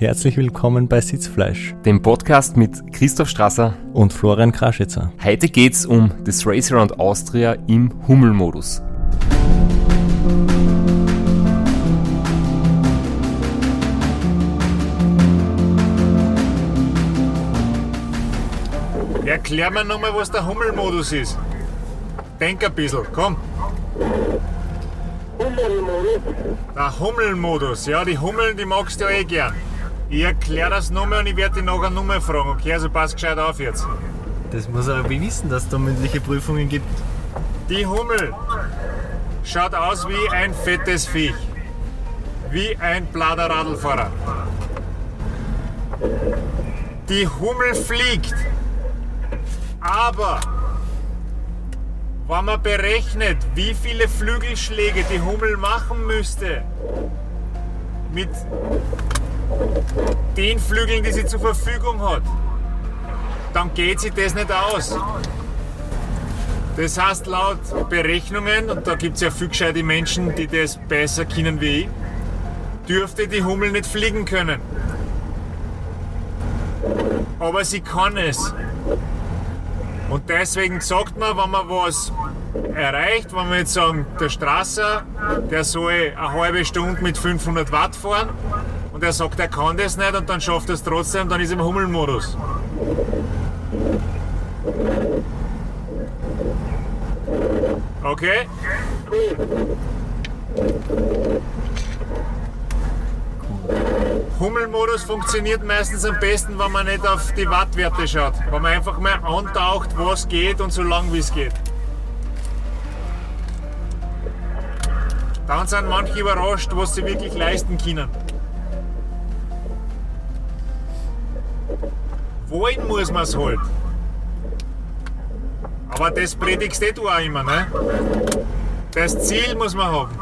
Herzlich willkommen bei Sitzfleisch dem Podcast mit Christoph Strasser. und Florian Kraschitzer. Heute geht's um das Race Around Austria im Hummelmodus. Erklär mir nochmal, was der Hummelmodus ist. Denk ein bisschen, komm. Der Hummelmodus, ja, die Hummeln, die magst du ja eh gern. Ich erklär das nochmal und ich werde dich nachher nochmal fragen, okay? Also pass gescheit auf jetzt. Das muss er aber wissen, dass es da mündliche Prüfungen gibt. Die Hummel schaut aus wie ein fettes Viech. Wie ein Bladerradlfahrer. Die Hummel fliegt. Aber wenn man berechnet, wie viele Flügelschläge die Hummel machen müsste, mit den Flügeln, die sie zur Verfügung hat, dann geht sie das nicht aus. Das heißt, laut Berechnungen, und da gibt es ja viel gescheite Menschen, die das besser kennen wie ich, dürfte die Hummel nicht fliegen können. Aber sie kann es. Und deswegen sagt man, wenn man was erreicht, wenn wir jetzt sagen, der Strasser, der soll eine halbe Stunde mit 500 Watt fahren und er sagt, er kann das nicht und dann schafft er es trotzdem, dann ist er im Hummelmodus. Okay? Hummelmodus funktioniert meistens am besten, wenn man nicht auf die Wattwerte schaut. Wenn man einfach mal antaucht, was geht und so lang wie es geht. Dann sind manche überrascht, was sie wirklich leisten können. Wollen muss man es halt. Aber das predigst eh du auch immer, ne? Das Ziel muss man haben.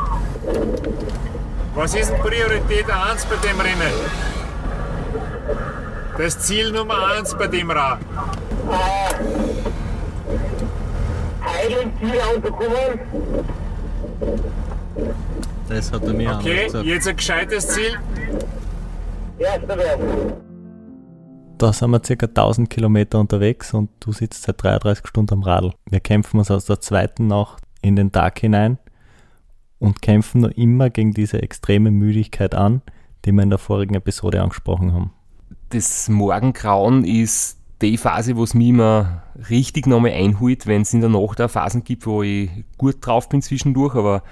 Was ist denn Priorität 1 bei dem Rennen? Das Ziel Nummer 1 bei dem Rad. Ziel anzukommen. Das hat er mir auch Okay, jetzt ein gescheites Ziel. Erster werden. Da sind wir circa 1000 Kilometer unterwegs und du sitzt seit 33 Stunden am Radl. Wir kämpfen uns aus der zweiten Nacht in den Tag hinein und kämpfen noch immer gegen diese extreme Müdigkeit an, die wir in der vorigen Episode angesprochen haben. Das Morgengrauen ist die Phase, wo es mich immer richtig nochmal einholt, wenn es in der Nacht auch Phasen gibt, wo ich gut drauf bin zwischendurch, aber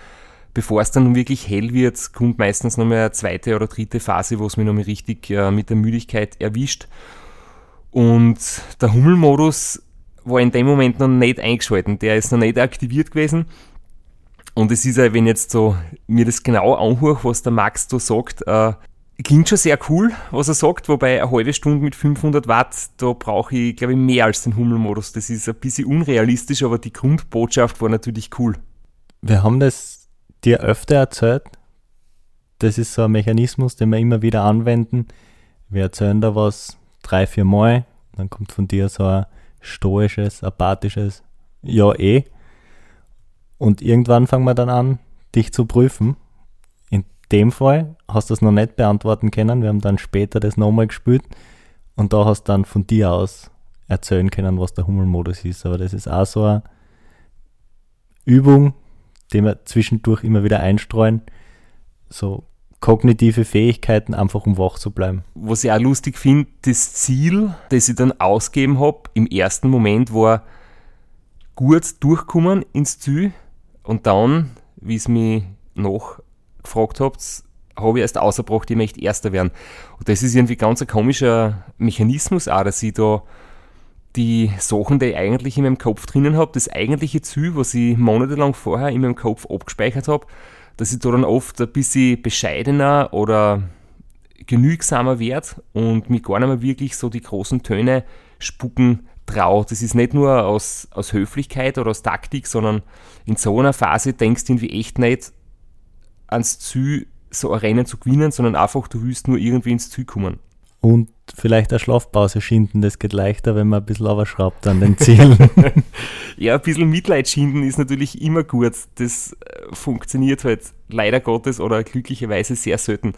bevor es dann wirklich hell wird, kommt meistens nochmal eine zweite oder dritte Phase, wo es mich nochmal richtig äh, mit der Müdigkeit erwischt. Und der Hummelmodus war in dem Moment noch nicht eingeschalten, der ist noch nicht aktiviert gewesen. Und es ist ja, wenn jetzt so mir das genau anhöre, was der Max da sagt, äh, klingt schon sehr cool, was er sagt, wobei eine halbe Stunde mit 500 Watt, da brauche ich, glaube ich, mehr als den Hummelmodus. Das ist ein bisschen unrealistisch, aber die Grundbotschaft war natürlich cool. Wir haben das dir öfter erzählt. Das ist so ein Mechanismus, den wir immer wieder anwenden. Wir erzählen da was drei, vier Mal, dann kommt von dir so ein stoisches, apathisches Ja eh. Und irgendwann fangen wir dann an, dich zu prüfen. In dem Fall hast du es noch nicht beantworten können. Wir haben dann später das nochmal gespielt und da hast du dann von dir aus erzählen können, was der Hummelmodus ist. Aber das ist auch so eine Übung, die wir zwischendurch immer wieder einstreuen. So kognitive Fähigkeiten, einfach um wach zu bleiben. Was ich auch lustig finde, das Ziel, das ich dann ausgeben habe, im ersten Moment war gut durchkommen ins Ziel und dann, wie es mich noch gefragt habt, habe ich erst ausgebracht, ich möchte Erster werden. Und das ist irgendwie ganz ein komischer Mechanismus auch, dass ich da die Sachen, die ich eigentlich in meinem Kopf drinnen habe, das eigentliche Ziel, was ich monatelang vorher in meinem Kopf abgespeichert habe, dass ich da dann oft ein bisschen bescheidener oder genügsamer werde und mich gar nicht mehr wirklich so die großen Töne spucken traue. Das ist nicht nur aus, aus Höflichkeit oder aus Taktik, sondern in so einer Phase denkst du irgendwie echt nicht ans Ziel, so ein Rennen zu gewinnen, sondern einfach, du willst nur irgendwie ins Ziel kommen. Und vielleicht eine Schlafpause schinden, das geht leichter, wenn man ein bisschen schraubt an den Zielen. Ja, ein bisschen Mitleid schinden ist natürlich immer gut. Das äh, funktioniert halt leider Gottes oder glücklicherweise sehr selten.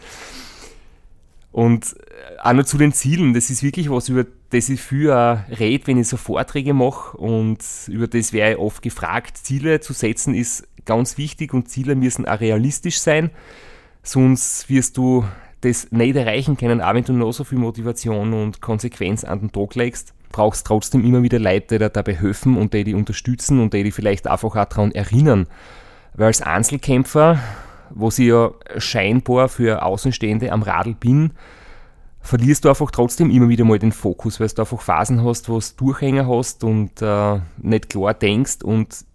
Und äh, auch noch zu den Zielen, das ist wirklich was, über das ich viel rede, wenn ich so Vorträge mache und über das wäre ich oft gefragt. Ziele zu setzen ist ganz wichtig und Ziele müssen auch realistisch sein, sonst wirst du das nicht erreichen können, auch wenn du noch so viel Motivation und Konsequenz an den Tag legst brauchst trotzdem immer wieder Leute, die dir dabei helfen und die dich unterstützen und die dich vielleicht einfach auch daran erinnern. Weil als Einzelkämpfer, wo sie ja scheinbar für Außenstehende am Radl bin, verlierst du einfach trotzdem immer wieder mal den Fokus, weil du einfach Phasen hast, wo du Durchhänger hast und äh, nicht klar denkst und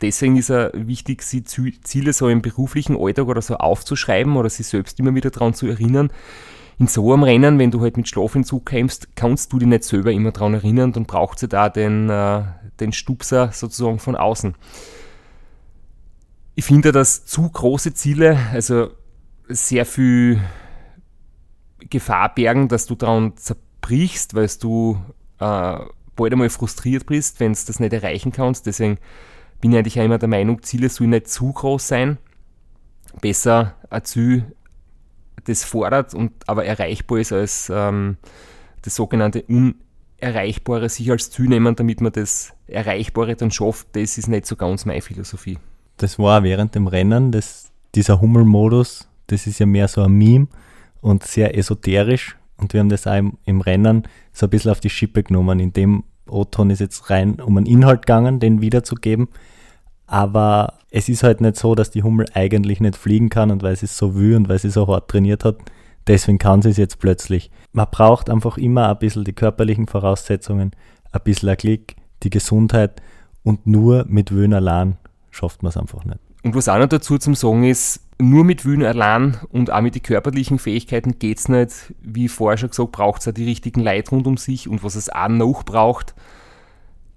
deswegen ist es wichtig, sie Ziele so im beruflichen Alltag oder so aufzuschreiben oder sich selbst immer wieder daran zu erinnern. In so einem Rennen, wenn du halt mit Schlafentzug kämpfst, kannst du dich nicht selber immer daran erinnern, dann braucht sie da den, äh, den Stupser sozusagen von außen. Ich finde, dass zu große Ziele, also sehr viel Gefahr bergen, dass du daran zerbrichst, weil du äh, bald einmal frustriert bist, wenn du das nicht erreichen kannst. Deswegen bin ich eigentlich auch immer der Meinung, Ziele sollen nicht zu groß sein. Besser ein Ziel, das fordert und aber erreichbar ist, als ähm, das sogenannte Unerreichbare sich als Ziel nehmen, damit man das Erreichbare dann schafft. Das ist nicht so ganz meine Philosophie. Das war während dem Rennen, das, dieser Hummelmodus, das ist ja mehr so ein Meme und sehr esoterisch. Und wir haben das auch im, im Rennen so ein bisschen auf die Schippe genommen. In dem O-Ton ist jetzt rein um einen Inhalt gegangen, den wiederzugeben. Aber es ist halt nicht so, dass die Hummel eigentlich nicht fliegen kann und weil sie es so will und weil sie so hart trainiert hat, deswegen kann sie es jetzt plötzlich. Man braucht einfach immer ein bisschen die körperlichen Voraussetzungen, ein bisschen ein Klick, die Gesundheit und nur mit Wöhn allein schafft man es einfach nicht. Und was auch noch dazu zum Sagen ist, nur mit Wühlen allein und auch mit den körperlichen Fähigkeiten geht es nicht. Wie vorher schon gesagt, braucht es auch die richtigen Leute rund um sich und was es auch noch braucht,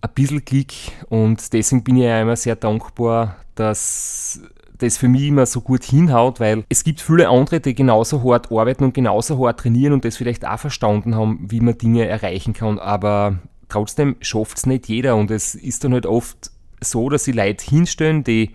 ein bisschen Klick. Und deswegen bin ich ja immer sehr dankbar, dass das für mich immer so gut hinhaut, weil es gibt viele andere, die genauso hart arbeiten und genauso hart trainieren und das vielleicht auch verstanden haben, wie man Dinge erreichen kann. Aber trotzdem schafft es nicht jeder und es ist dann halt oft so, dass sie Leute hinstellen, die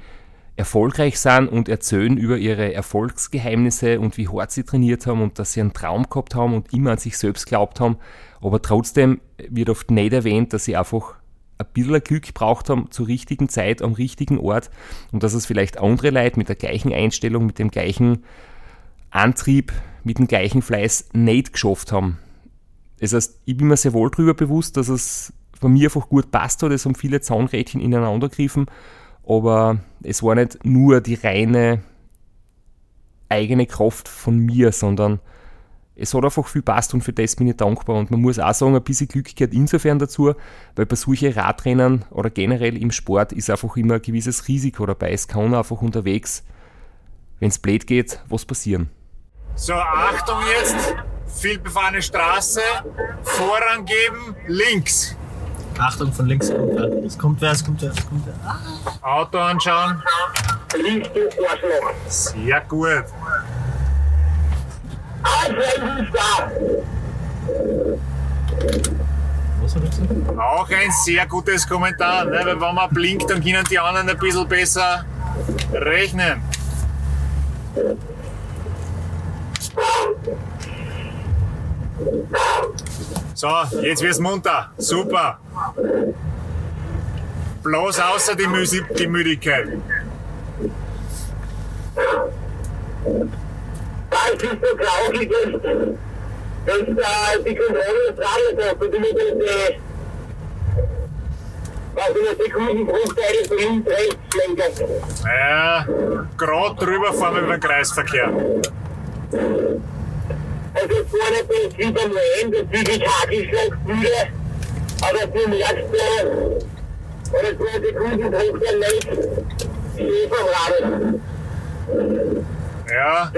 erfolgreich sind und erzählen über ihre Erfolgsgeheimnisse und wie hart sie trainiert haben und dass sie einen Traum gehabt haben und immer an sich selbst glaubt haben. Aber trotzdem wird oft nicht erwähnt, dass sie einfach ein bisschen Glück gebraucht haben zur richtigen Zeit am richtigen Ort und dass es vielleicht andere Leute mit der gleichen Einstellung, mit dem gleichen Antrieb, mit dem gleichen Fleiß nicht geschafft haben. Das heißt, ich bin mir sehr wohl darüber bewusst, dass es bei mir einfach gut passt hat. Es haben viele Zaunrädchen ineinander gegriffen aber es war nicht nur die reine eigene Kraft von mir, sondern es hat einfach viel passt und für das bin ich dankbar. Und man muss auch sagen, ein bisschen Glück gehört insofern dazu, weil bei solchen Radrennen oder generell im Sport ist einfach immer ein gewisses Risiko dabei. Es kann einfach unterwegs, wenn es blöd geht, was passieren. So, Achtung jetzt, vielbefahrene Straße, Vorrang geben, links. Achtung, von links kommt wer. Es kommt wer, es kommt wer, es kommt wer. Ah. Auto anschauen. Links du Arschloch. Sehr gut. Was hat er gesagt? Auch ein sehr gutes Kommentar, ne? weil wenn man blinkt, dann können die anderen ein bisschen besser rechnen. So, jetzt wird's munter. Super. Bloß außer die, Müsi die Müdigkeit. Da ist so grausig, dass, dass äh, die Kontrolle des Radios und du mit diese, was in der Sekundenbruchteile von links rechts schlenkern. Ja, gerade drüber fahren wir über den Kreisverkehr. Also vorne bin ich wieder nur hin, das wirklich Hagelschlag wieder, aber du merkst, äh, oder so eine Sekundenbruchteile nicht, ich stehe vom Radl. Ja,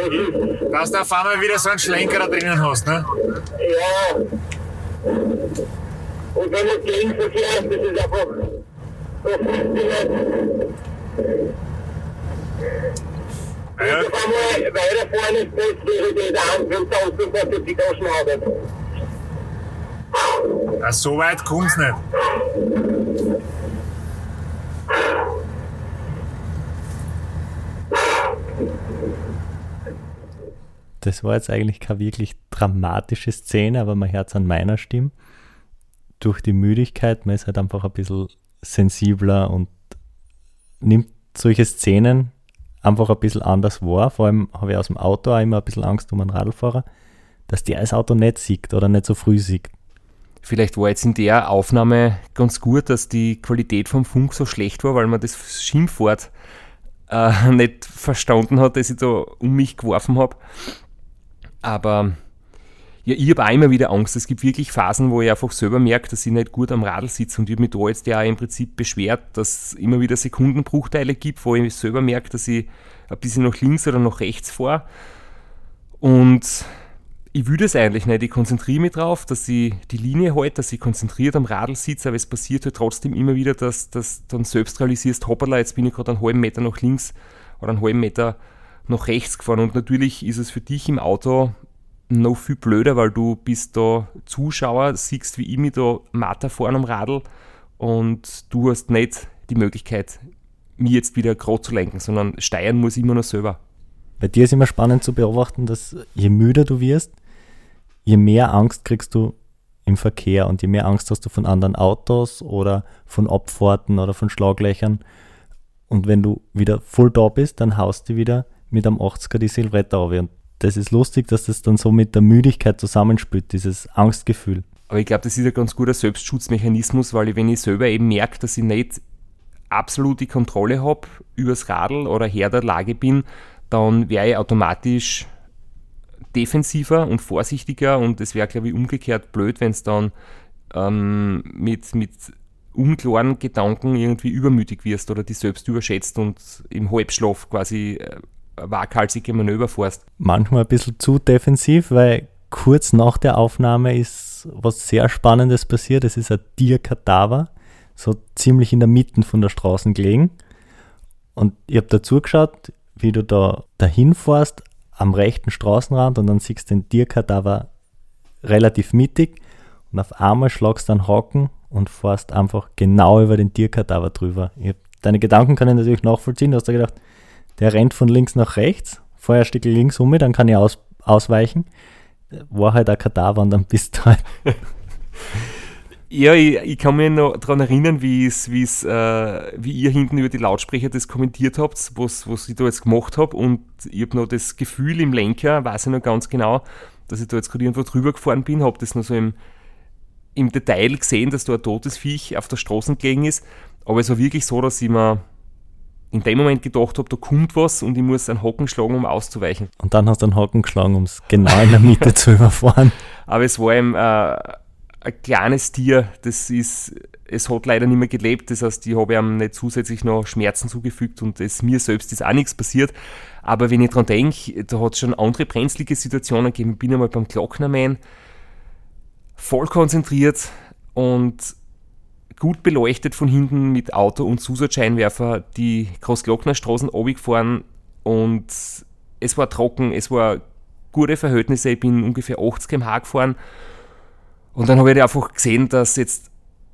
dass du auf einmal wieder so einen Schlenker da drinnen hast, ne? Ja. Und wenn man Gegenverkehr ist, das ist einfach. Ja, Und auf einmal weiter vorne ist plötzlich der Anflug da unten, dass die Gaschen haben. ja, so weit kommt's nicht. Das war jetzt eigentlich keine wirklich dramatische Szene, aber man hört es an meiner Stimme. Durch die Müdigkeit, man ist halt einfach ein bisschen sensibler und nimmt solche Szenen einfach ein bisschen anders wahr. Vor allem habe ich aus dem Auto auch immer ein bisschen Angst um einen Radlfahrer, dass der das Auto nicht sieht oder nicht so früh sieht. Vielleicht war jetzt in der Aufnahme ganz gut, dass die Qualität vom Funk so schlecht war, weil man das Schimpfwort äh, nicht verstanden hat, das ich da um mich geworfen habe. Aber ja, ich habe auch immer wieder Angst. Es gibt wirklich Phasen, wo ich einfach selber merke, dass ich nicht gut am Radl sitze. Und ich habe mich da jetzt ja im Prinzip beschwert, dass es immer wieder Sekundenbruchteile gibt, wo ich selber merke, dass ich ein bisschen nach links oder nach rechts fahre. Und ich will das eigentlich nicht. Ich konzentriere mich darauf, dass ich die Linie halte, dass ich konzentriert am Radl sitze, aber es passiert halt trotzdem immer wieder, dass du dann selbst realisierst, hoppala, jetzt bin ich gerade einen halben Meter nach links oder einen halben Meter nach rechts gefahren. Und natürlich ist es für dich im Auto noch viel blöder, weil du bist da Zuschauer, siehst, wie ich mich da matter fahren am Radl und du hast nicht die Möglichkeit, mich jetzt wieder gerade zu lenken, sondern steuern muss ich immer noch selber. Bei dir ist immer spannend zu beobachten, dass je müder du wirst, je mehr Angst kriegst du im Verkehr und je mehr Angst hast du von anderen Autos oder von Abfahrten oder von Schlaglöchern. Und wenn du wieder voll da bist, dann haust du wieder mit einem 80er die Silvretta auf. Und das ist lustig, dass das dann so mit der Müdigkeit zusammenspielt, dieses Angstgefühl. Aber ich glaube, das ist ein ganz guter Selbstschutzmechanismus, weil ich, wenn ich selber eben merke, dass ich nicht absolut die Kontrolle habe übers Radl oder Herr der Lage bin, dann wäre ich automatisch defensiver und vorsichtiger und es wäre, glaube ich, umgekehrt blöd, wenn es dann ähm, mit, mit unklaren Gedanken irgendwie übermütig wirst oder dich selbst überschätzt und im Halbschlaf quasi äh, waghalsige Manöver fährst. Manchmal ein bisschen zu defensiv, weil kurz nach der Aufnahme ist was sehr Spannendes passiert. Es ist ein Tierkadaver, so ziemlich in der Mitte von der Straße gelegen. Und ich habe da zugeschaut, wie du da dahin fährst, am rechten Straßenrand und dann siehst du den Tierkadaver relativ mittig und auf einmal schlagst du einen Haken und fährst einfach genau über den Tierkadaver drüber. Hab, deine Gedanken kann ich natürlich nachvollziehen. Du hast da gedacht, der rennt von links nach rechts, vorher Stück links um, dann kann ich aus, ausweichen. War halt ein dann bist du halt Ja, ich, ich, kann mich noch daran erinnern, wie, es, wie, es, äh, wie ihr hinten über die Lautsprecher das kommentiert habt, was, was ich da jetzt gemacht habe. Und ich habe noch das Gefühl im Lenker, weiß ich noch ganz genau, dass ich da jetzt gerade irgendwo drüber gefahren bin, habe das noch so im, im Detail gesehen, dass da ein totes Viech auf der Straße gelegen ist. Aber es war wirklich so, dass ich mir in dem Moment gedacht habe, da kommt was und ich muss einen Hocken schlagen, um auszuweichen. Und dann hast du einen Hocken geschlagen, um es genau in der Mitte zu überfahren. Aber es war eben äh, ein kleines Tier, das ist, es hat leider nicht mehr gelebt, das heißt, ich habe ihm nicht zusätzlich noch Schmerzen zugefügt und es, mir selbst ist auch nichts passiert. Aber wenn ich daran denke, da hat es schon andere brenzlige Situationen gegeben. Ich bin einmal beim Glocknermann voll konzentriert und gut beleuchtet von hinten mit Auto und Zusatzscheinwerfer die Großglocknerstraßen gefahren und es war trocken, es war gute Verhältnisse, ich bin ungefähr 80 km/h gefahren und dann habe ich einfach gesehen, dass jetzt,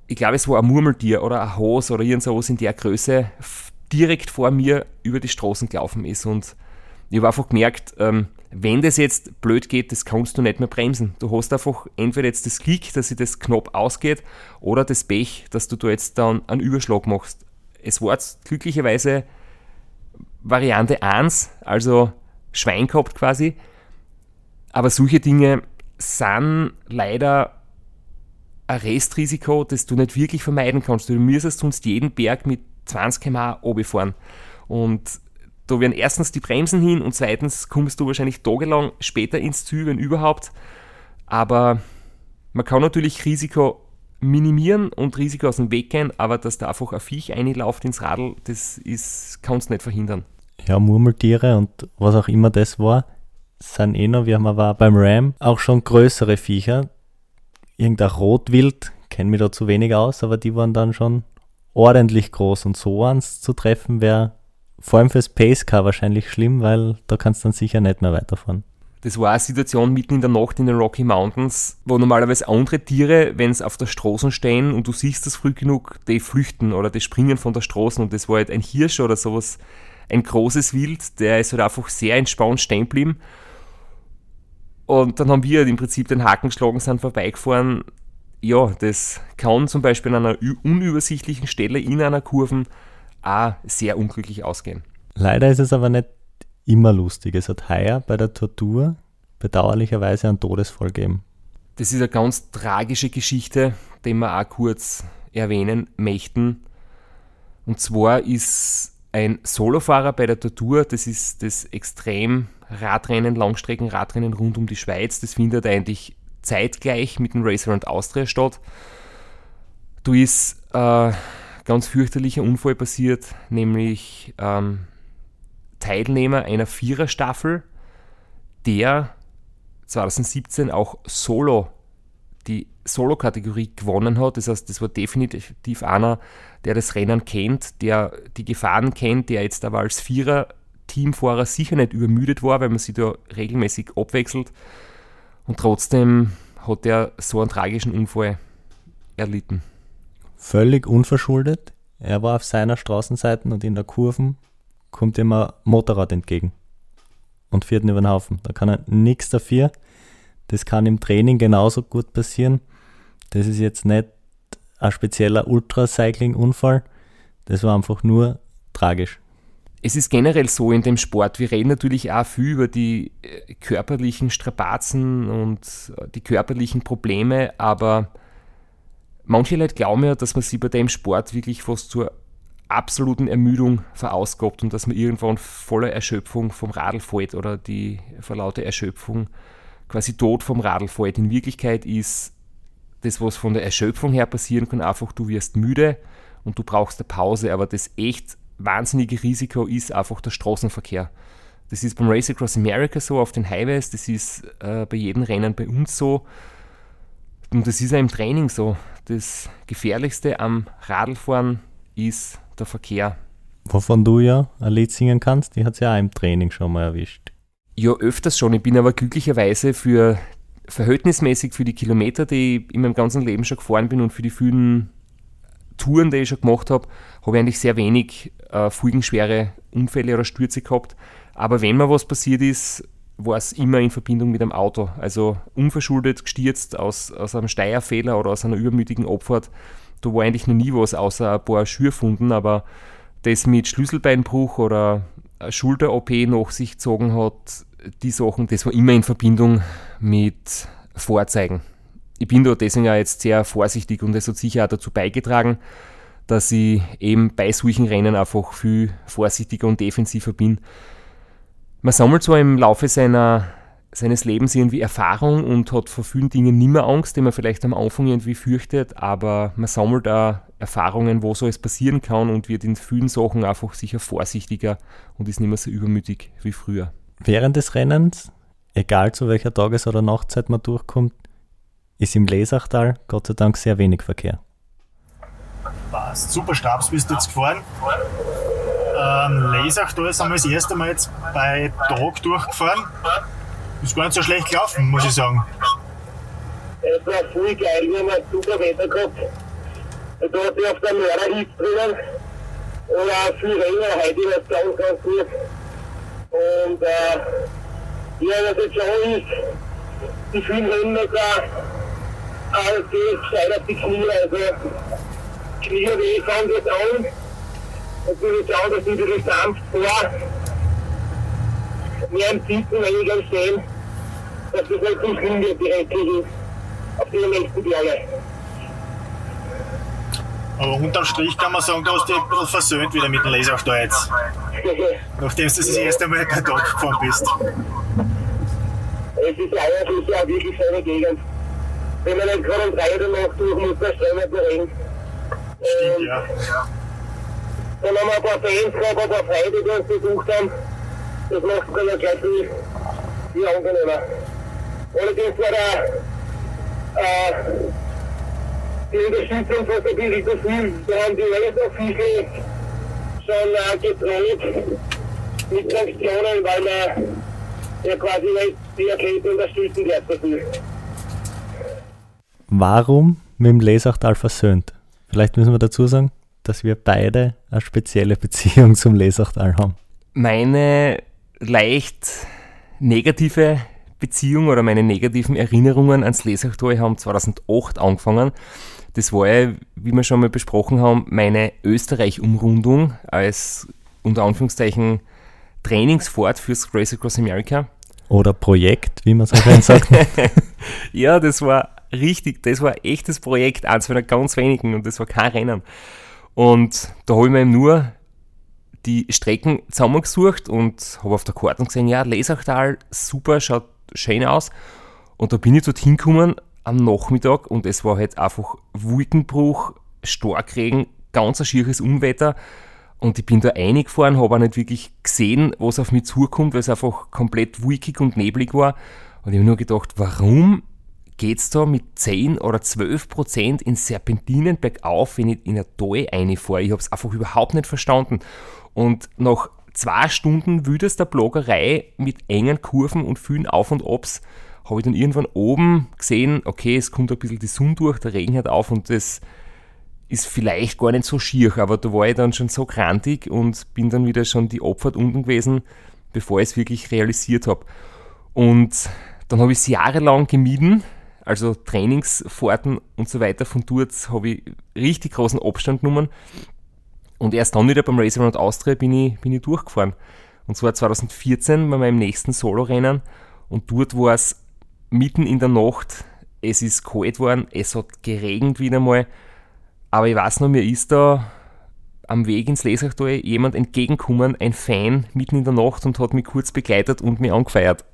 ich glaube, es war ein Murmeltier oder ein Hase oder irgend sowas in der Größe direkt vor mir über die Straßen gelaufen ist. Und ich habe einfach gemerkt, ähm, wenn das jetzt blöd geht, das kannst du nicht mehr bremsen. Du hast einfach entweder jetzt das Klick, dass sich das Knopf ausgeht, oder das Pech, dass du da jetzt dann einen Überschlag machst. Es war glücklicherweise Variante 1, also Schwein gehabt quasi. Aber solche Dinge sind leider ein Restrisiko, das du nicht wirklich vermeiden kannst. Du müsstest sonst jeden Berg mit 20 km/h fahren. Und da werden erstens die Bremsen hin und zweitens kommst du wahrscheinlich tagelang später ins Ziel, wenn überhaupt. Aber man kann natürlich Risiko minimieren und Risiko aus dem Weg gehen, aber dass da einfach ein Viech einläuft ins Radl, das ist, kannst du nicht verhindern. Ja, Murmeltiere und was auch immer das war, sind eh noch, wir haben aber beim Ram auch schon größere Viecher, irgendein Rotwild, kenne mich da zu wenig aus, aber die waren dann schon ordentlich groß und so eins zu treffen wäre vor allem fürs Pacecar wahrscheinlich schlimm, weil da kannst du dann sicher nicht mehr weiterfahren. Das war eine Situation mitten in der Nacht in den Rocky Mountains, wo normalerweise andere Tiere, wenn sie auf der Straße stehen und du siehst das früh genug, die flüchten oder die springen von der Straße und das war halt ein Hirsch oder sowas, ein großes Wild, der ist halt einfach sehr entspannt stehen geblieben Und dann haben wir im Prinzip den Haken geschlagen, sind vorbeigefahren. Ja, das kann zum Beispiel an einer unübersichtlichen Stelle in einer Kurve auch sehr unglücklich ausgehen. Leider ist es aber nicht immer lustig. Es hat heuer bei der Tortur bedauerlicherweise einen Todesfall gegeben. Das ist eine ganz tragische Geschichte, die wir auch kurz erwähnen möchten. Und zwar ist ein Solofahrer bei der Tortur, das ist das extrem Radrennen, Langstreckenradrennen rund um die Schweiz. Das findet eigentlich zeitgleich mit dem Racer und Austria statt. Da ist äh, ganz fürchterlicher Unfall passiert, nämlich ähm, Teilnehmer einer Viererstaffel, der 2017 auch Solo, die Solo-Kategorie gewonnen hat. Das heißt, das war definitiv einer, der das Rennen kennt, der die Gefahren kennt, der jetzt aber als Vierer-Teamfahrer sicher nicht übermüdet war, weil man sich da regelmäßig abwechselt. Und trotzdem hat er so einen tragischen Unfall erlitten. Völlig unverschuldet. Er war auf seiner Straßenseite und in der Kurven kommt ihm ein Motorrad entgegen und fährt ihn über den Haufen. Da kann er nichts dafür. Das kann im Training genauso gut passieren. Das ist jetzt nicht ein spezieller Ultracycling-Unfall. Das war einfach nur tragisch. Es ist generell so in dem Sport, wir reden natürlich auch viel über die äh, körperlichen Strapazen und äh, die körperlichen Probleme, aber manche Leute glauben ja, dass man sich bei dem Sport wirklich fast zur absoluten Ermüdung verausgabt und dass man irgendwann voller Erschöpfung vom Radl fällt oder die vor lauter Erschöpfung quasi tot vom Radl fällt. In Wirklichkeit ist das, was von der Erschöpfung her passieren kann, einfach du wirst müde und du brauchst eine Pause, aber das echt wahnsinnige Risiko ist einfach der Straßenverkehr. Das ist beim Race Across America so auf den Highways, das ist äh, bei jedem Rennen bei uns so und das ist ja im Training so. Das Gefährlichste am Radlfahren ist der Verkehr. Wovon du ja ein Lied singen kannst, die hat es ja auch im Training schon mal erwischt. Ja, öfters schon. Ich bin aber glücklicherweise für verhältnismäßig für die Kilometer, die ich in meinem ganzen Leben schon gefahren bin und für die vielen Touren, die ich schon gemacht habe, habe ich eigentlich sehr wenig äh, folgenschwere Unfälle oder Stürze gehabt. Aber wenn mir was passiert ist, war es immer in Verbindung mit einem Auto. Also unverschuldet gestürzt aus, aus einem Steierfehler oder aus einer übermütigen Abfahrt da war eigentlich noch nie was außer ein paar Schürfunden, aber das mit Schlüsselbeinbruch oder Schulter-OP nach sich gezogen hat, die Sachen, das war immer in Verbindung mit Vorzeigen. Ich bin da deswegen auch jetzt sehr vorsichtig und es hat sicher auch dazu beigetragen, dass ich eben bei solchen Rennen einfach viel vorsichtiger und defensiver bin. Man sammelt zwar im Laufe seiner seines Lebens irgendwie Erfahrung und hat vor vielen Dingen nicht mehr Angst, die man vielleicht am Anfang irgendwie fürchtet, aber man sammelt auch Erfahrungen, wo so es passieren kann und wird in vielen Sachen einfach sicher vorsichtiger und ist nicht mehr so übermütig wie früher. Während des Rennens, egal zu welcher Tages- oder Nachtzeit man durchkommt, ist im Lesachtal Gott sei Dank sehr wenig Verkehr. Passt. Super Stabs bist du jetzt gefahren. Ähm, Lesachtal sind wir das erste Mal jetzt bei Tag durchgefahren. Ist gar nicht so schlecht gelaufen, muss ich sagen. Es war voll geil, wir haben ein super Wetter gehabt. Da hat sich auf der Mörderhitze drinnen. Und auch viel Rennen, heute es ganz, ganz gut. Und äh, ja, was jetzt schon ist, die vielen Rennen da, äh, die steigert die Knie, also Knie weh fangen jetzt an. Und wir schauen, dass bisschen sanft vor. Mehr im weniger im Stehen dass das nicht so schlimm wird, die restlichen, auf die nächsten Tage. Aber unterm Strich kann man sagen, du hast dich ein bisschen versöhnt wieder mit dem Lasersteuer jetzt. Nachdem du das erste Mal per Tag gefahren bist. Es ist eigentlich ja wirklich eine Gegend. Wenn man nicht gerade um drei Uhr Nacht durch muss, man rein. Stimmt, ja. Dann haben wir ein paar Fans gehabt, ein paar Freunde, die uns besucht haben. Das macht es dann gleich viel, viel angenehmer. Allerdings war der, äh, die Unterstützung von der Billy so viel. Wir haben die Wellenstofffischel schon äh, gedroht mit Sanktionen, weil man ja quasi nicht die Athleten unterstützen wird so viel. Warum mit dem Lesachtal versöhnt? Vielleicht müssen wir dazu sagen, dass wir beide eine spezielle Beziehung zum Lesachtal haben. Meine leicht negative Beziehung oder meine negativen Erinnerungen ans Lesachtal haben 2008 angefangen. Das war ja, wie wir schon mal besprochen haben, meine Österreich-Umrundung als unter Anführungszeichen Trainingsfahrt fürs Race Across America. Oder Projekt, wie man es auch gerne sagt. ja, das war richtig, das war echtes Projekt, eins von ganz wenigen und das war kein Rennen. Und da habe ich mir eben nur die Strecken zusammengesucht und habe auf der Karte gesehen, ja, Lesachtal, super, schaut schön aus. Und da bin ich dort hingekommen am Nachmittag und es war halt einfach Wolkenbruch, Starkregen, ganz ein schieres Unwetter. Und ich bin da reingefahren, habe auch nicht wirklich gesehen, was auf mich zukommt, weil es einfach komplett wolkig und neblig war. Und ich habe nur gedacht, warum geht es da mit 10 oder 12 Prozent in Serpentinen bergauf, wenn ich in eine Tal reinfahre? Ich habe es einfach überhaupt nicht verstanden. Und nach zwei Stunden wütester Bloggerei mit engen Kurven und vielen Auf und Abs habe ich dann irgendwann oben gesehen, okay, es kommt ein bisschen die Sonne durch, der Regen hört auf und das ist vielleicht gar nicht so schier, aber da war ich dann schon so krantig und bin dann wieder schon die Abfahrt unten gewesen, bevor ich es wirklich realisiert habe. Und dann habe ich es jahrelang gemieden, also Trainingsfahrten und so weiter. Von dort habe ich richtig großen Abstand genommen und erst dann wieder beim Race Around Austria bin ich, bin ich durchgefahren. Und zwar 2014 bei meinem nächsten Solo-Rennen. Und dort war es mitten in der Nacht. Es ist kalt geworden, es hat geregnet wieder mal. Aber ich weiß noch, mir ist da am Weg ins Lesachtal jemand entgegengekommen, ein Fan mitten in der Nacht und hat mich kurz begleitet und mich angefeiert.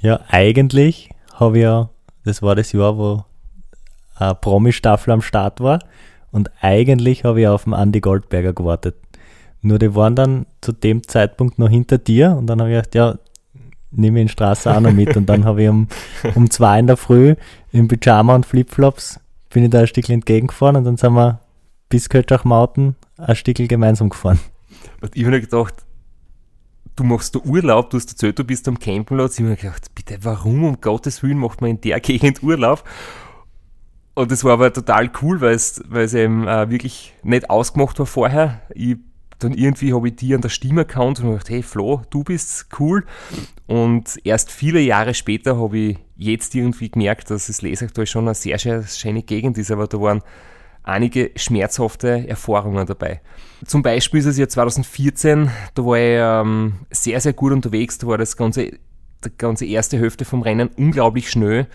Ja, eigentlich habe ich ja, das war das Jahr, wo eine Promi-Staffel am Start war. Und eigentlich habe ich auf den Andy Goldberger gewartet. Nur die waren dann zu dem Zeitpunkt noch hinter dir und dann habe ich gedacht, ja, nehme ich den Straße auch noch mit. Und dann habe ich um, um zwei in der Früh im Pyjama und Flipflops bin ich da ein Stückchen entgegengefahren und dann sind wir bis Kötschach-Mauten ein Stückchen gemeinsam gefahren. Und ich habe mir gedacht, du machst da Urlaub, du hast erzählt, du bist am Campingplatz. Ich habe mir gedacht, bitte, warum um Gottes Willen macht man in der Gegend Urlaub? Und das war aber total cool, weil es, weil es eben äh, wirklich nicht ausgemacht war vorher. Ich, dann irgendwie habe ich die an der Stimme erkannt und gedacht, hey Flo, du bist cool. Und erst viele Jahre später habe ich jetzt irgendwie gemerkt, dass das Lesachtal schon eine sehr schöne Gegend ist, aber da waren einige schmerzhafte Erfahrungen dabei. Zum Beispiel ist es ja 2014, da war ich ähm, sehr, sehr gut unterwegs, da war das ganze, die ganze erste Hälfte vom Rennen unglaublich schnell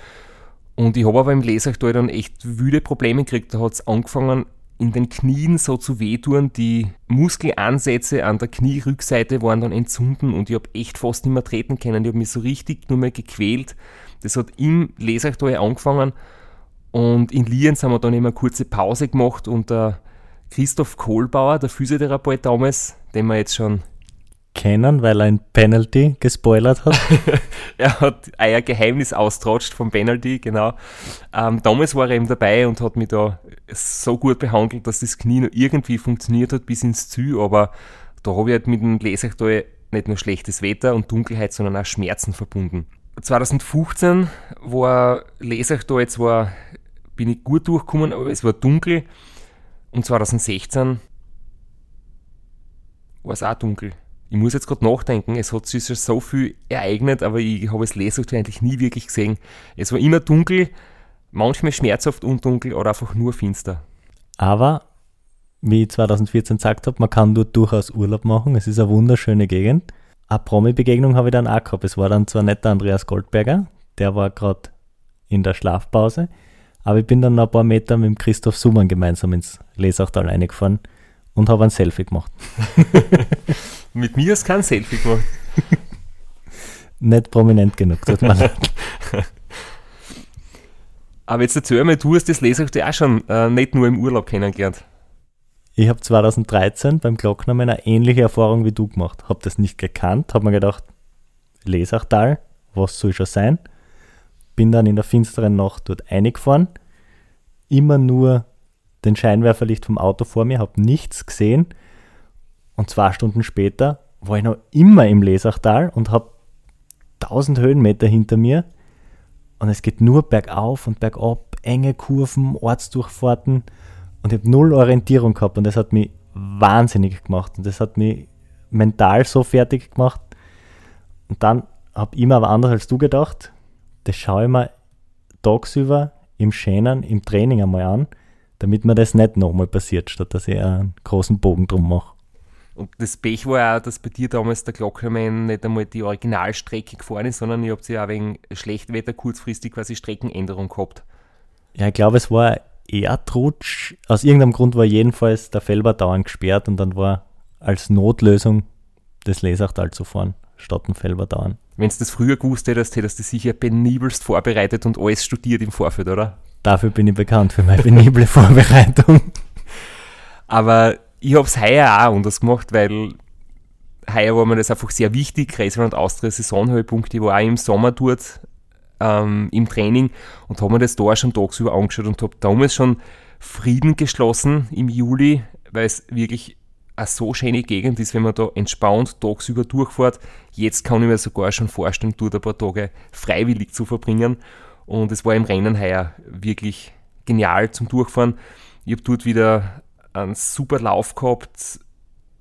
und ich habe aber im Lesachtal dann echt wüde Probleme gekriegt. Da hat es angefangen, in den Knien so zu wehtun. Die Muskelansätze an der Knierückseite waren dann entzünden und ich habe echt fast nicht mehr treten können. Ich habe mich so richtig nur mehr gequält. Das hat im Lesachtal angefangen und in Lienz haben wir dann immer eine kurze Pause gemacht und der Christoph Kohlbauer, der Physiotherapeut damals, den wir jetzt schon kennen, weil er ein Penalty gespoilert hat. er hat ein Geheimnis austratscht vom Penalty, genau. Ähm, damals war er eben dabei und hat mich da so gut behandelt, dass das Knie noch irgendwie funktioniert hat bis ins Ziel, aber da habe ich halt mit dem Lesachtal nicht nur schlechtes Wetter und Dunkelheit, sondern auch Schmerzen verbunden. 2015 war Lesachtal zwar, bin ich gut durchgekommen, aber es war dunkel und 2016 war es auch dunkel ich muss jetzt gerade nachdenken, es hat sich so viel ereignet, aber ich habe es Lesung eigentlich nie wirklich gesehen. Es war immer dunkel, manchmal schmerzhaft und dunkel oder einfach nur finster. Aber, wie ich 2014 gesagt habe, man kann dort durchaus Urlaub machen. Es ist eine wunderschöne Gegend. Eine Promi-Begegnung habe ich dann auch gehabt. Es war dann zwar nicht der Andreas Goldberger, der war gerade in der Schlafpause, aber ich bin dann noch ein paar Meter mit dem Christoph Sumann gemeinsam ins Lesachtal reingefahren und habe ein Selfie gemacht. Mit mir du kein Selfie gemacht. Nicht prominent genug, tut mir leid. Aber jetzt erzähl mir, du hast das Lesachtel auch schon äh, nicht nur im Urlaub kennengelernt. Ich habe 2013 beim Glocknamen eine ähnliche Erfahrung wie du gemacht. Habe das nicht gekannt, habe mir gedacht, Lesachtal, was soll schon sein? Bin dann in der finsteren Nacht dort eingefahren, immer nur den Scheinwerferlicht vom Auto vor mir, habe nichts gesehen und zwei Stunden später war ich noch immer im Lesachtal und habe 1000 Höhenmeter hinter mir. Und es geht nur bergauf und bergab, enge Kurven, Ortsdurchfahrten. Und ich habe null Orientierung gehabt und das hat mich wahnsinnig gemacht. Und das hat mich mental so fertig gemacht. Und dann habe immer aber anders als du gedacht. Das schaue ich mir tagsüber im Schänen, im Training einmal an, damit mir das nicht nochmal passiert, statt dass ich einen großen Bogen drum mache. Und das Pech war auch, dass bei dir damals der Glockermann nicht einmal die Originalstrecke gefahren ist, sondern ihr habt ja auch wegen Schlechtwetter kurzfristig quasi Streckenänderung gehabt. Ja, ich glaube, es war Erdrutsch. Aus irgendeinem Grund war jedenfalls der Felber dauernd gesperrt und dann war als Notlösung das Lesachtal zu fahren, statt dem Felber dauernd. Wenn du das früher gewusst hättest, hättest du sicher penibelst vorbereitet und alles studiert im Vorfeld, oder? Dafür bin ich bekannt, für meine penible Vorbereitung. Aber ich habe es heuer auch anders gemacht, weil heuer war mir das einfach sehr wichtig. Racing Austria Saisonhöhepunkt, ich war auch im Sommer dort ähm, im Training und habe mir das da schon tagsüber angeschaut und habe damals schon Frieden geschlossen im Juli, weil es wirklich eine so schöne Gegend ist, wenn man da entspannt tagsüber durchfährt. Jetzt kann ich mir sogar schon vorstellen, dort ein paar Tage freiwillig zu verbringen. Und es war im Rennen heuer wirklich genial zum Durchfahren. Ich habe dort wieder einen super Lauf gehabt.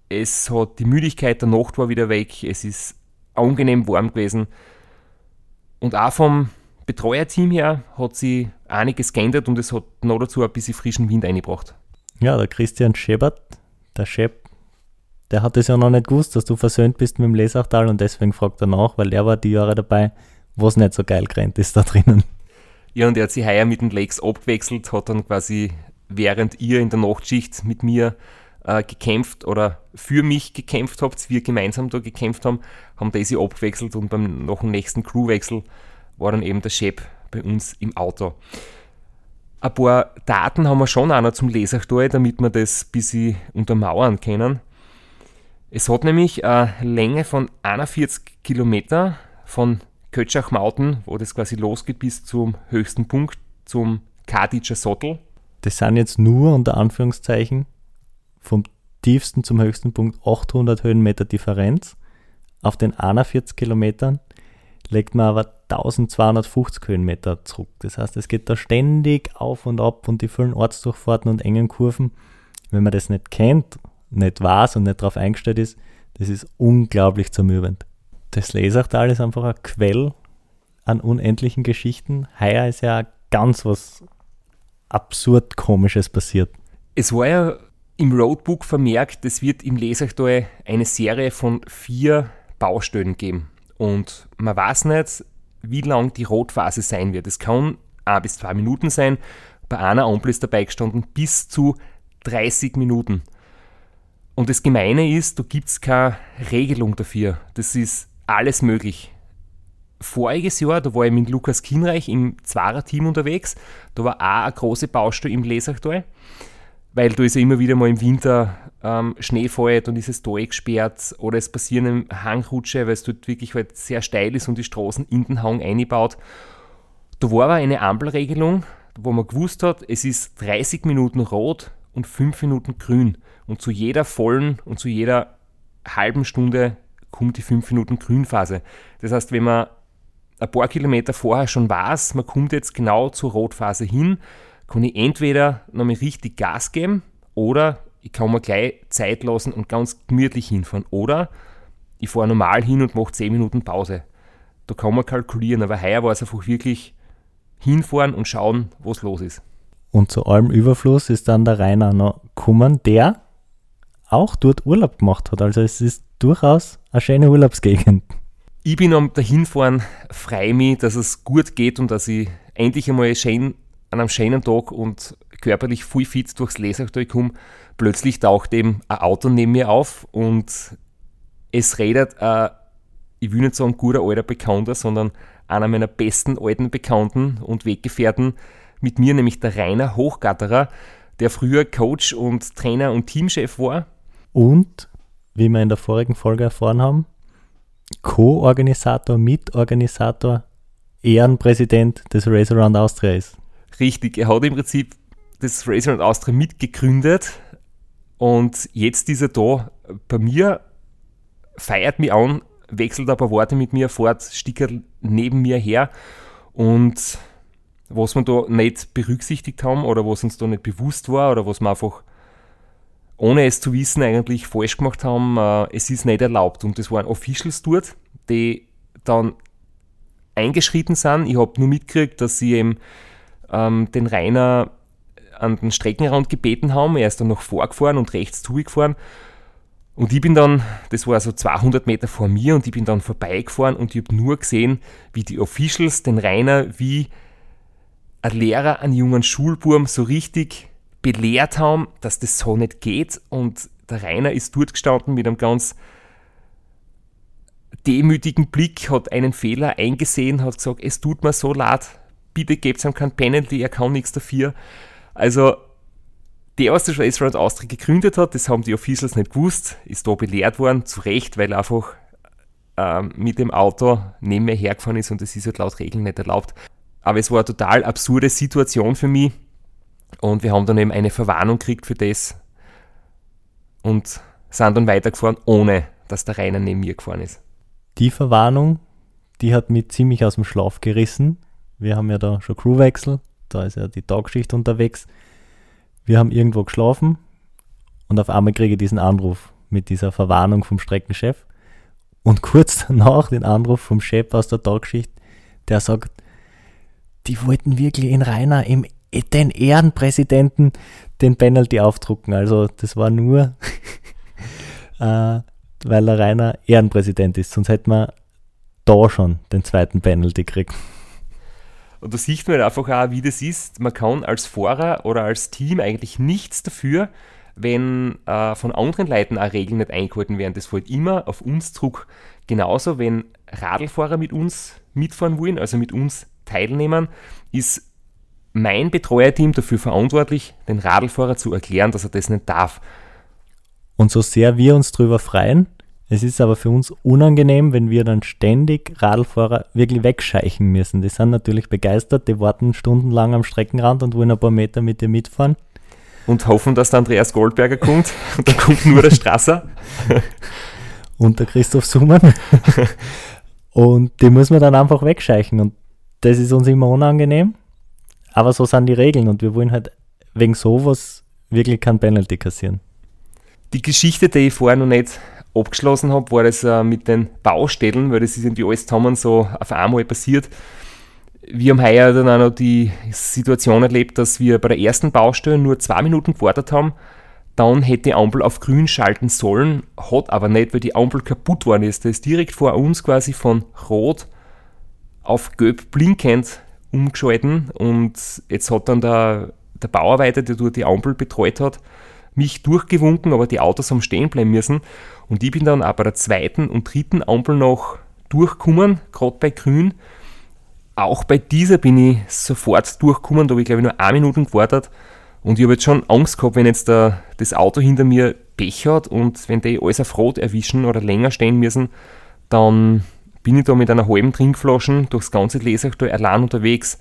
Es hat die Müdigkeit der Nacht war wieder weg. Es ist angenehm warm gewesen. Und auch vom Betreuerteam her hat sie einiges geändert und es hat noch dazu ein bisschen frischen Wind eingebracht. Ja, der Christian Schebert, der Chef, der hat es ja noch nicht gewusst, dass du versöhnt bist mit dem Lesachtal und deswegen fragt er nach, weil er war die Jahre dabei, wo es nicht so geil gerannt ist da drinnen. Ja, und er hat sich heuer mit den Lakes abgewechselt, hat dann quasi, während ihr in der Nachtschicht mit mir äh, gekämpft oder für mich gekämpft habt, wir gemeinsam da gekämpft haben, haben diese abgewechselt und beim dem nächsten Crewwechsel war dann eben der Chef bei uns im Auto. Ein paar Daten haben wir schon auch noch zum Lesachtal, damit wir das ein bisschen untermauern können. Es hat nämlich eine Länge von 41 Kilometer von Kötschach Mountain, wo das quasi losgeht, bis zum höchsten Punkt, zum Kaditscher Sottel. Das sind jetzt nur unter Anführungszeichen vom tiefsten zum höchsten Punkt 800 Höhenmeter Differenz. Auf den 41 Kilometern legt man aber 1250 Höhenmeter zurück. Das heißt, es geht da ständig auf und ab und die vielen Ortsdurchfahrten und engen Kurven. Wenn man das nicht kennt, nicht weiß und nicht darauf eingestellt ist, das ist unglaublich zermürbend. Das Lesachtal ist einfach ein Quell an unendlichen Geschichten. Heuer ist ja ganz was absurd Komisches passiert. Es war ja im Roadbook vermerkt, es wird im Lesachtal eine Serie von vier Baustellen geben. Und man weiß nicht, wie lang die Rotphase sein wird. Es kann ein bis zwei Minuten sein. Bei einer Ampel ist dabei gestanden bis zu 30 Minuten. Und das Gemeine ist, da gibt es keine Regelung dafür. Das ist alles möglich. Voriges Jahr, da war ich mit Lukas Kinreich im Zwarer-Team unterwegs. Da war auch eine große Baustelle im Lesachtal weil da ist ja immer wieder mal im Winter ähm, Schnee fällt und ist es da gesperrt oder es passieren Hangrutsche, weil es dort wirklich halt sehr steil ist und die Straßen in den Hang eingebaut. Da war aber eine Ampelregelung, wo man gewusst hat, es ist 30 Minuten rot und 5 Minuten grün. Und zu jeder vollen und zu jeder halben Stunde kommt die 5 Minuten Grünphase. Das heißt, wenn man ein paar Kilometer vorher schon weiß, man kommt jetzt genau zur Rotphase hin, kann ich entweder nochmal richtig Gas geben oder ich kann mir gleich Zeit lassen und ganz gemütlich hinfahren. Oder ich fahre normal hin und mache 10 Minuten Pause. Da kann man kalkulieren, aber heuer war es einfach wirklich hinfahren und schauen, was los ist. Und zu allem Überfluss ist dann der Rainer noch gekommen, der auch dort Urlaub gemacht hat. Also es ist durchaus eine schöne Urlaubsgegend. Ich bin am dahinfahren frei mich, dass es gut geht und dass ich endlich einmal schön an einem schönen Tag und körperlich voll fit durchs Lesachtal komme, plötzlich taucht eben ein Auto neben mir auf und es redet ein, ich will nicht sagen guter alter Bekannter, sondern einer meiner besten alten Bekannten und Weggefährten mit mir, nämlich der Rainer Hochgatterer, der früher Coach und Trainer und Teamchef war. Und, wie wir in der vorigen Folge erfahren haben, Co-Organisator, Mitorganisator, Ehrenpräsident des Race Around Austria ist. Richtig, er hat im Prinzip das Racer und Austria mitgegründet und jetzt ist er da bei mir, feiert mich an, wechselt ein paar Worte mit mir fort, stickert neben mir her und was wir da nicht berücksichtigt haben oder was uns da nicht bewusst war oder was wir einfach ohne es zu wissen eigentlich falsch gemacht haben, äh, es ist nicht erlaubt und das waren Officials dort, die dann eingeschritten sind. Ich habe nur mitgekriegt, dass sie eben ähm, den Rainer an den Streckenrand gebeten haben. Er ist dann noch vorgefahren und rechts zugefahren. Und ich bin dann, das war so 200 Meter vor mir, und ich bin dann vorbeigefahren und ich habe nur gesehen, wie die Officials den Rainer wie ein Lehrer einen jungen Schulburm so richtig belehrt haben, dass das so nicht geht. Und der Rainer ist dort gestanden mit einem ganz demütigen Blick, hat einen Fehler eingesehen, hat gesagt, es tut mir so leid, bitte gebt ihm kein Penalty, er kann nichts dafür. Also der, was das Race Round Austria gegründet hat, das haben die Officials nicht gewusst, ist da belehrt worden, zu Recht, weil er einfach ähm, mit dem Auto neben mir hergefahren ist und das ist halt laut Regeln nicht erlaubt. Aber es war eine total absurde Situation für mich und wir haben dann eben eine Verwarnung gekriegt für das und sind dann weitergefahren, ohne dass der Rainer neben mir gefahren ist. Die Verwarnung, die hat mich ziemlich aus dem Schlaf gerissen. Wir haben ja da schon Crewwechsel, da ist ja die Tagschicht unterwegs wir haben irgendwo geschlafen und auf einmal kriege ich diesen Anruf mit dieser Verwarnung vom Streckenchef und kurz danach den Anruf vom Chef aus der Tagschicht, der sagt, die wollten wirklich in Rainer im den Ehrenpräsidenten den Penalty aufdrucken. Also das war nur, äh, weil der Rainer Ehrenpräsident ist. Sonst hätten wir da schon den zweiten Penalty gekriegt. Und da sieht man einfach auch, wie das ist. Man kann als Fahrer oder als Team eigentlich nichts dafür, wenn äh, von anderen Leuten auch Regeln nicht eingehalten werden. Das fällt immer auf uns zurück. Genauso, wenn Radlfahrer mit uns mitfahren wollen, also mit uns teilnehmen, ist mein Betreuerteam dafür verantwortlich, den Radlfahrer zu erklären, dass er das nicht darf. Und so sehr wir uns darüber freuen, es ist aber für uns unangenehm, wenn wir dann ständig Radlfahrer wirklich wegscheichen müssen. Die sind natürlich begeistert, die warten stundenlang am Streckenrand und wollen ein paar Meter mit dir mitfahren. Und hoffen, dass der Andreas Goldberger kommt und dann kommt nur der Strasser. und der Christoph Summann. und die muss man dann einfach wegscheichen und das ist uns immer unangenehm. Aber so sind die Regeln und wir wollen halt wegen sowas wirklich kein Penalty kassieren. Die Geschichte, die ich vorher noch nicht abgeschlossen habe, war das äh, mit den Baustellen, weil das ist irgendwie alles zusammen so auf einmal passiert. Wir haben heuer dann auch noch die Situation erlebt, dass wir bei der ersten Baustelle nur zwei Minuten gewartet haben. Dann hätte die Ampel auf grün schalten sollen, hat aber nicht, weil die Ampel kaputt worden ist. Da ist direkt vor uns quasi von rot auf gelb blinkend umgeschalten und jetzt hat dann der, der Bauarbeiter, der dort die Ampel betreut hat, mich durchgewunken, aber die Autos haben stehen bleiben müssen. Und ich bin dann auch bei der zweiten und dritten Ampel noch durchgekommen, gerade bei Grün. Auch bei dieser bin ich sofort durchgekommen, da habe ich glaube ich nur eine Minute gewartet. Und ich habe jetzt schon Angst gehabt, wenn jetzt der, das Auto hinter mir Pech hat und wenn die alles auf Rot erwischen oder länger stehen müssen, dann bin ich da mit einer halben Trinkflasche durchs ganze Lesachtal allein unterwegs.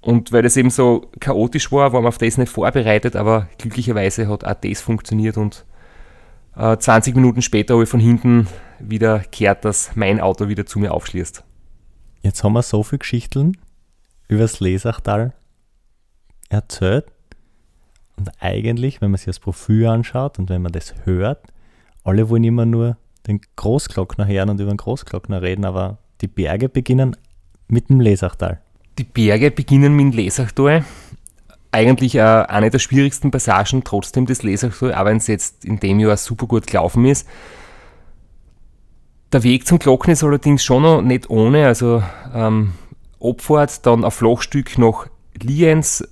Und weil das eben so chaotisch war, war man auf das nicht vorbereitet, aber glücklicherweise hat auch das funktioniert und äh, 20 Minuten später habe ich von hinten wieder kehrt, dass mein Auto wieder zu mir aufschließt. Jetzt haben wir so viele Geschichten über das Lesachtal erzählt. Und eigentlich, wenn man sich das Profil anschaut und wenn man das hört, alle wollen immer nur den Großglockner hören und über den Großglockner reden, aber die Berge beginnen mit dem Lesachtal. Die Berge beginnen mit dem Lesachtal eigentlich äh, eine der schwierigsten Passagen trotzdem des Lesers, auch wenn es jetzt in dem Jahr super gut gelaufen ist. Der Weg zum Glocken ist allerdings schon noch nicht ohne, also ähm, Abfahrt, dann ein Flachstück nach Lienz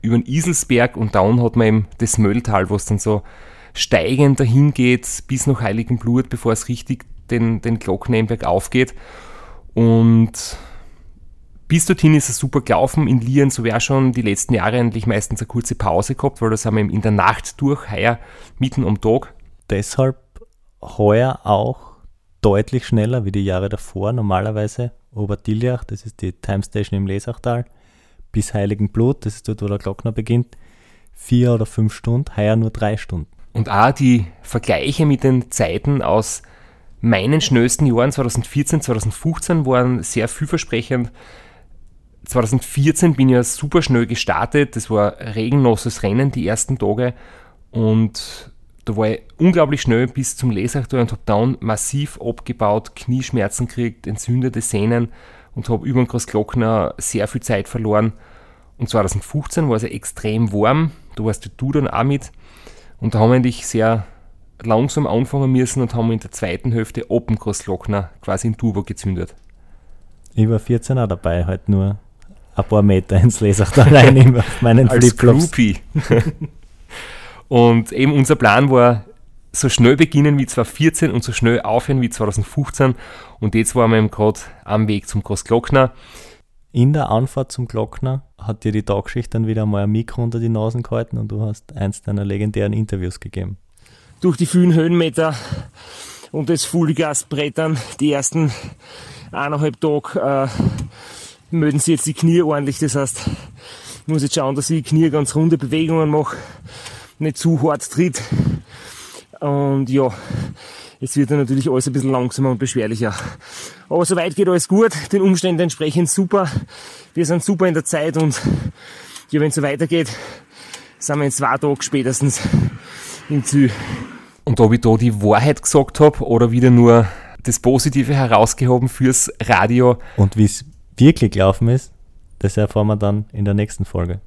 über den Iselsberg und dann hat man eben das Mölltal, was dann so steigend dahin geht bis nach Heiligenblut, bevor es richtig den, den Glocknenberg aufgeht. Und bis dorthin ist es super gelaufen. In Lien so wäre schon die letzten Jahre eigentlich meistens eine kurze Pause gehabt, weil das haben wir in der Nacht durch, heuer mitten am Tag. Deshalb heuer auch deutlich schneller wie die Jahre davor. Normalerweise Obertiljach, das ist die Time Station im Lesachtal, bis Heiligenblut, das ist dort, wo der Glockner beginnt, vier oder fünf Stunden, heuer nur drei Stunden. Und auch die Vergleiche mit den Zeiten aus meinen schnellsten Jahren 2014, 2015 waren sehr vielversprechend. 2014 bin ich ja super schnell gestartet. Das war regenloses Rennen die ersten Tage. Und da war ich unglaublich schnell bis zum Lesachtor und habe dann massiv abgebaut, Knieschmerzen gekriegt, entzündete Sehnen und habe über den Großglockner sehr viel Zeit verloren. Und 2015 war es ja extrem warm, da warst du dann auch mit. Und da haben wir eigentlich sehr langsam anfangen müssen und haben in der zweiten Hälfte dem Großglockner quasi in Turbo gezündet. Ich war 14er dabei, halt nur ein paar Meter ins Lesachtal rein auf meinen Als Flipflops. Und eben unser Plan war, so schnell beginnen wie 2014 und so schnell aufhören wie 2015. Und jetzt waren wir eben gerade am Weg zum Großglockner. In der Anfahrt zum Glockner hat dir die Tagschicht dann wieder mal ein Mikro unter die Nasen gehalten und du hast eins deiner legendären Interviews gegeben. Durch die vielen Höhenmeter und das Vollgasbrettern, die ersten eineinhalb Tage, äh, mögen sie jetzt die Knie ordentlich. Das heißt, ich muss jetzt schauen, dass ich die Knie ganz runde Bewegungen mache, nicht zu hart tritt. Und ja, es wird dann natürlich alles ein bisschen langsamer und beschwerlicher. Aber soweit geht alles gut, den Umständen entsprechend super. Wir sind super in der Zeit und ja, wenn es so weitergeht, sind wir in zwei Tagen spätestens im Ziel. Und ob ich da die Wahrheit gesagt habe oder wieder nur das Positive herausgehoben fürs Radio. Und wie es wirklich gelaufen ist, das erfahren wir dann in der nächsten Folge.